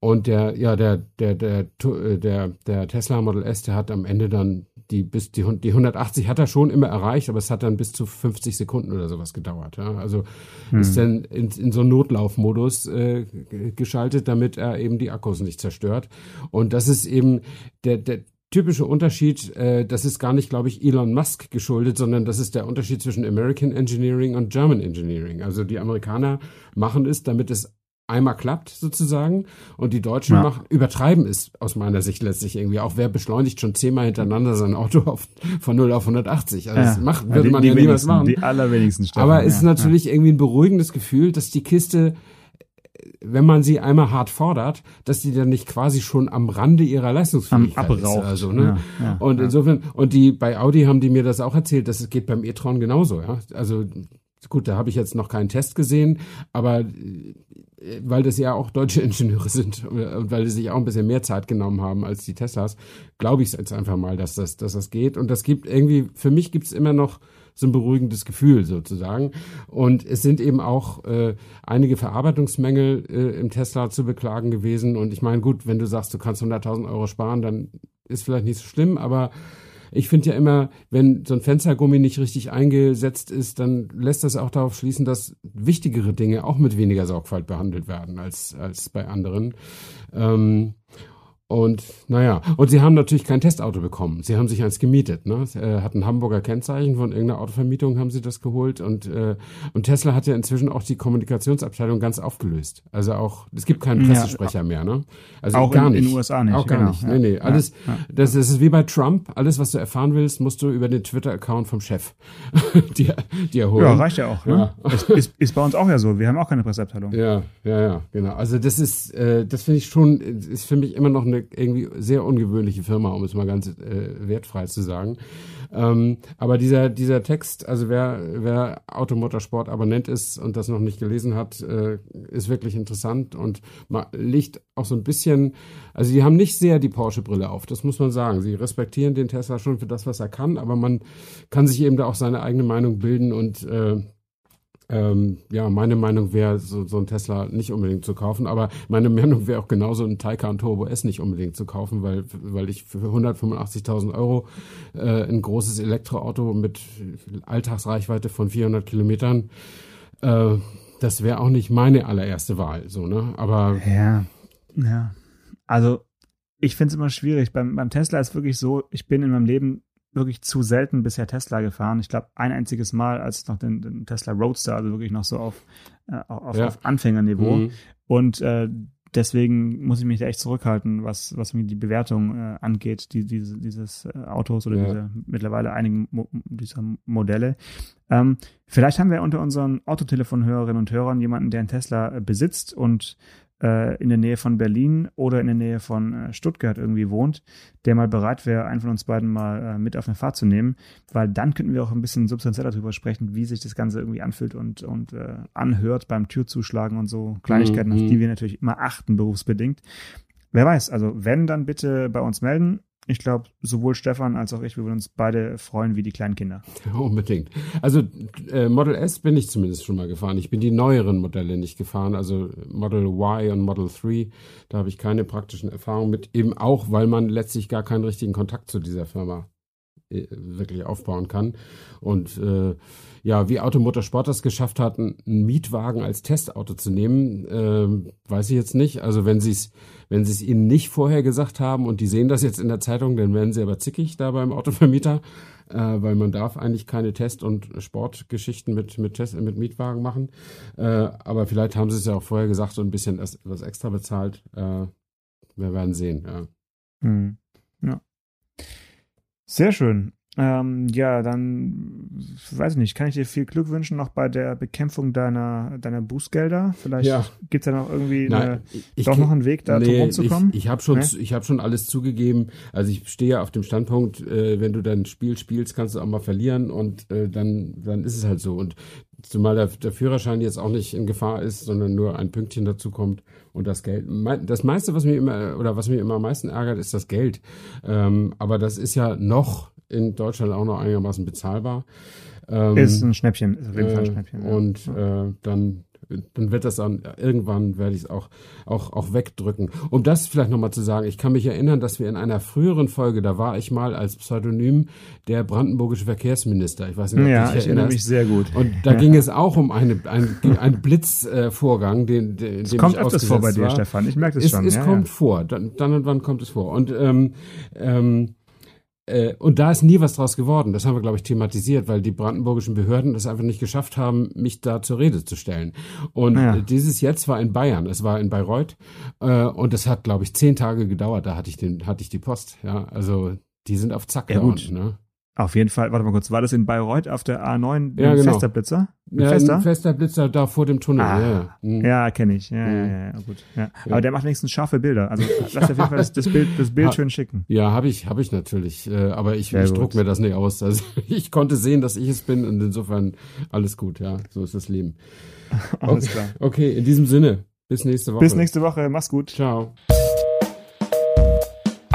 und der, ja, der, der, der, äh, der, der Tesla Model S, der hat am Ende dann die bis die, die 180 hat er schon immer erreicht, aber es hat dann bis zu 50 Sekunden oder sowas gedauert. Ja? Also hm. ist dann in, in so einen Notlaufmodus äh, geschaltet, damit er eben die Akkus nicht zerstört. Und das ist eben der, der typische Unterschied, äh, das ist gar nicht, glaube ich, Elon Musk geschuldet, sondern das ist der Unterschied zwischen American Engineering und German Engineering. Also die Amerikaner machen es, damit es einmal klappt sozusagen und die Deutschen ja. machen, übertreiben es aus meiner Sicht letztlich irgendwie. Auch wer beschleunigt schon zehnmal hintereinander sein Auto auf, von 0 auf 180? Also ja. das macht, würde ja, die, man ja niemals machen. Die allerwenigsten Stellen. Aber es ist natürlich irgendwie ein beruhigendes Gefühl, dass die Kiste wenn man sie einmal hart fordert, dass die dann nicht quasi schon am Rande ihrer Leistungsfähigkeit ist. Also, ne? Ja, ja, und insofern, und die bei Audi haben die mir das auch erzählt, dass es geht beim e-tron genauso, ja. Also gut, da habe ich jetzt noch keinen Test gesehen, aber weil das ja auch deutsche [LAUGHS] Ingenieure sind und weil die sich auch ein bisschen mehr Zeit genommen haben als die Teslas, glaube ich jetzt einfach mal, dass das, dass das geht. Und das gibt irgendwie, für mich gibt es immer noch so ein beruhigendes Gefühl sozusagen. Und es sind eben auch äh, einige Verarbeitungsmängel äh, im Tesla zu beklagen gewesen. Und ich meine, gut, wenn du sagst, du kannst 100.000 Euro sparen, dann ist vielleicht nicht so schlimm, aber ich finde ja immer, wenn so ein Fenstergummi nicht richtig eingesetzt ist, dann lässt das auch darauf schließen, dass wichtigere Dinge auch mit weniger Sorgfalt behandelt werden als, als bei anderen. Ähm, und naja, und sie haben natürlich kein Testauto bekommen. Sie haben sich eins gemietet. Ne? Äh, hat ein Hamburger Kennzeichen von irgendeiner Autovermietung haben sie das geholt. Und, äh, und Tesla hat ja inzwischen auch die Kommunikationsabteilung ganz aufgelöst. Also auch, es gibt keinen Pressesprecher ja, mehr. Ne? Also auch gar in, nicht. in den USA nicht. Auch gar genau, nicht. Ja. Nee, nee. Alles, ja, Das, das ist wie bei Trump. Alles, was du erfahren willst, musst du über den Twitter-Account vom Chef [LAUGHS] dir, dir holen. Ja, reicht ja auch. Ne? Ist, ist, ist bei uns auch ja so. Wir haben auch keine Presseabteilung. Ja, ja, ja, genau. Also das ist, äh, das finde ich schon, ist für mich immer noch eine irgendwie sehr ungewöhnliche Firma, um es mal ganz äh, wertfrei zu sagen. Ähm, aber dieser, dieser Text, also wer, wer Automotorsport Abonnent ist und das noch nicht gelesen hat, äh, ist wirklich interessant und liegt auch so ein bisschen, also die haben nicht sehr die Porsche-Brille auf, das muss man sagen. Sie respektieren den Tesla schon für das, was er kann, aber man kann sich eben da auch seine eigene Meinung bilden und äh, ähm, ja, meine Meinung wäre, so, so ein Tesla nicht unbedingt zu kaufen, aber meine Meinung wäre auch genauso ein Taycan Turbo S nicht unbedingt zu kaufen, weil, weil ich für 185.000 Euro äh, ein großes Elektroauto mit Alltagsreichweite von 400 Kilometern, äh, das wäre auch nicht meine allererste Wahl, so, ne? Aber. Ja, ja. Also, ich finde es immer schwierig. Beim, beim Tesla ist wirklich so, ich bin in meinem Leben wirklich zu selten bisher Tesla gefahren. Ich glaube, ein einziges Mal, als noch den, den, Tesla Roadster, also wirklich noch so auf, äh, auf, ja. auf Anfängerniveau. Mhm. Und äh, deswegen muss ich mich da echt zurückhalten, was, was mir die Bewertung äh, angeht, die, diese, dieses äh, Autos oder ja. diese mittlerweile einigen Mo dieser Modelle. Ähm, vielleicht haben wir unter unseren Autotelefonhörerinnen und Hörern jemanden, der einen Tesla äh, besitzt und äh, in der Nähe von Berlin oder in der Nähe von äh, Stuttgart irgendwie wohnt, der mal bereit wäre, einen von uns beiden mal äh, mit auf eine Fahrt zu nehmen, weil dann könnten wir auch ein bisschen substanzieller darüber sprechen, wie sich das Ganze irgendwie anfühlt und, und äh, anhört beim Türzuschlagen und so Kleinigkeiten, mhm. auf die wir natürlich immer achten, berufsbedingt. Wer weiß, also wenn, dann bitte bei uns melden. Ich glaube, sowohl Stefan als auch ich, wir würden uns beide freuen wie die kleinen Kinder. [LAUGHS] Unbedingt. Also äh, Model S bin ich zumindest schon mal gefahren. Ich bin die neueren Modelle nicht gefahren, also Model Y und Model 3. Da habe ich keine praktischen Erfahrungen mit, eben auch, weil man letztlich gar keinen richtigen Kontakt zu dieser Firma wirklich aufbauen kann. Und äh, ja, wie Automotorsport das geschafft hat, einen Mietwagen als Testauto zu nehmen, äh, weiß ich jetzt nicht. Also wenn sie es wenn sie es ihnen nicht vorher gesagt haben und die sehen das jetzt in der Zeitung, dann werden sie aber zickig da beim Autovermieter, äh, weil man darf eigentlich keine Test- und Sportgeschichten mit, mit, Test, mit Mietwagen machen. Äh, aber vielleicht haben sie es ja auch vorher gesagt und ein bisschen was extra bezahlt. Äh, wir werden sehen, ja. Mhm. Ja. Sehr schön. Ähm, ja, dann weiß ich nicht, kann ich dir viel Glück wünschen noch bei der Bekämpfung deiner, deiner Bußgelder? Vielleicht Ja. gibt's ja noch irgendwie Nein, eine, ich- doch ich- noch einen Weg, da drum rumzukommen. Ich, ich habe schon, Nee? ich habe schon alles zugegeben. Also ich stehe ja auf dem Standpunkt, äh, wenn du dein Spiel spielst, kannst du auch mal verlieren und äh, dann, dann ist es halt so. Und zumal der, der Führerschein jetzt auch nicht in Gefahr ist, sondern nur ein Pünktchen dazu kommt und das Geld. Das meiste, was mir immer oder was mich immer am meisten ärgert, ist das Geld. Ähm, aber das ist ja noch in Deutschland auch noch einigermaßen bezahlbar. Ähm, ist ein Schnäppchen, ist auf jeden Fall ein äh, Schnäppchen. ja. Und äh, dann, dann wird das dann, irgendwann werde ich es auch, auch, auch wegdrücken. Um das vielleicht nochmal zu sagen, ich kann mich erinnern, dass wir in einer früheren Folge, da war ich mal als Pseudonym der brandenburgische Verkehrsminister. Ich weiß nicht, ob ja, dich ich erinnere mich sehr gut. Und da ging es auch um eine, ein, einen Blitzvorgang, äh, den, den Es kommt ich öfters vor bei dir, war. Stefan. Ich merke das Es, schon. es ja, kommt ja. vor, dann, dann und wann kommt es vor. Und, ähm, ähm, äh, und da ist nie was draus geworden. Das haben wir, glaube ich, thematisiert, weil die brandenburgischen Behörden es einfach nicht geschafft haben, mich da zur Rede zu stellen. Und Ja. dieses jetzt war in Bayern, es war in Bayreuth äh, und es hat, glaube ich, zehn Tage gedauert. Da hatte ich den, hatte ich die Post. Ja, also die sind auf Zack Ja, da gut. unten. Ne? Auf jeden Fall, warte mal kurz, war das in Bayreuth auf der A9 Ja, ein genau. fester Blitzer? Ein Ja, fester? ein fester Blitzer da vor dem Tunnel. Ah, ja, Mhm. Ja, kenne ich. Ja, ja, Mhm. ja, ja, gut. Ja. Aber der macht wenigstens scharfe Bilder. Also lass auf jeden Fall das, das Bild, das Bild Ha- schön schicken. Ja, habe ich, habe ich natürlich. Äh, aber ich, ich druck mir das nicht aus. Also [LAUGHS] ich konnte sehen, dass ich es bin und insofern alles gut. Ja, so ist das Leben. [LAUGHS] Alles okay. klar. Okay, in diesem Sinne. Bis nächste Woche. Bis nächste Woche. Mach's gut. Ciao.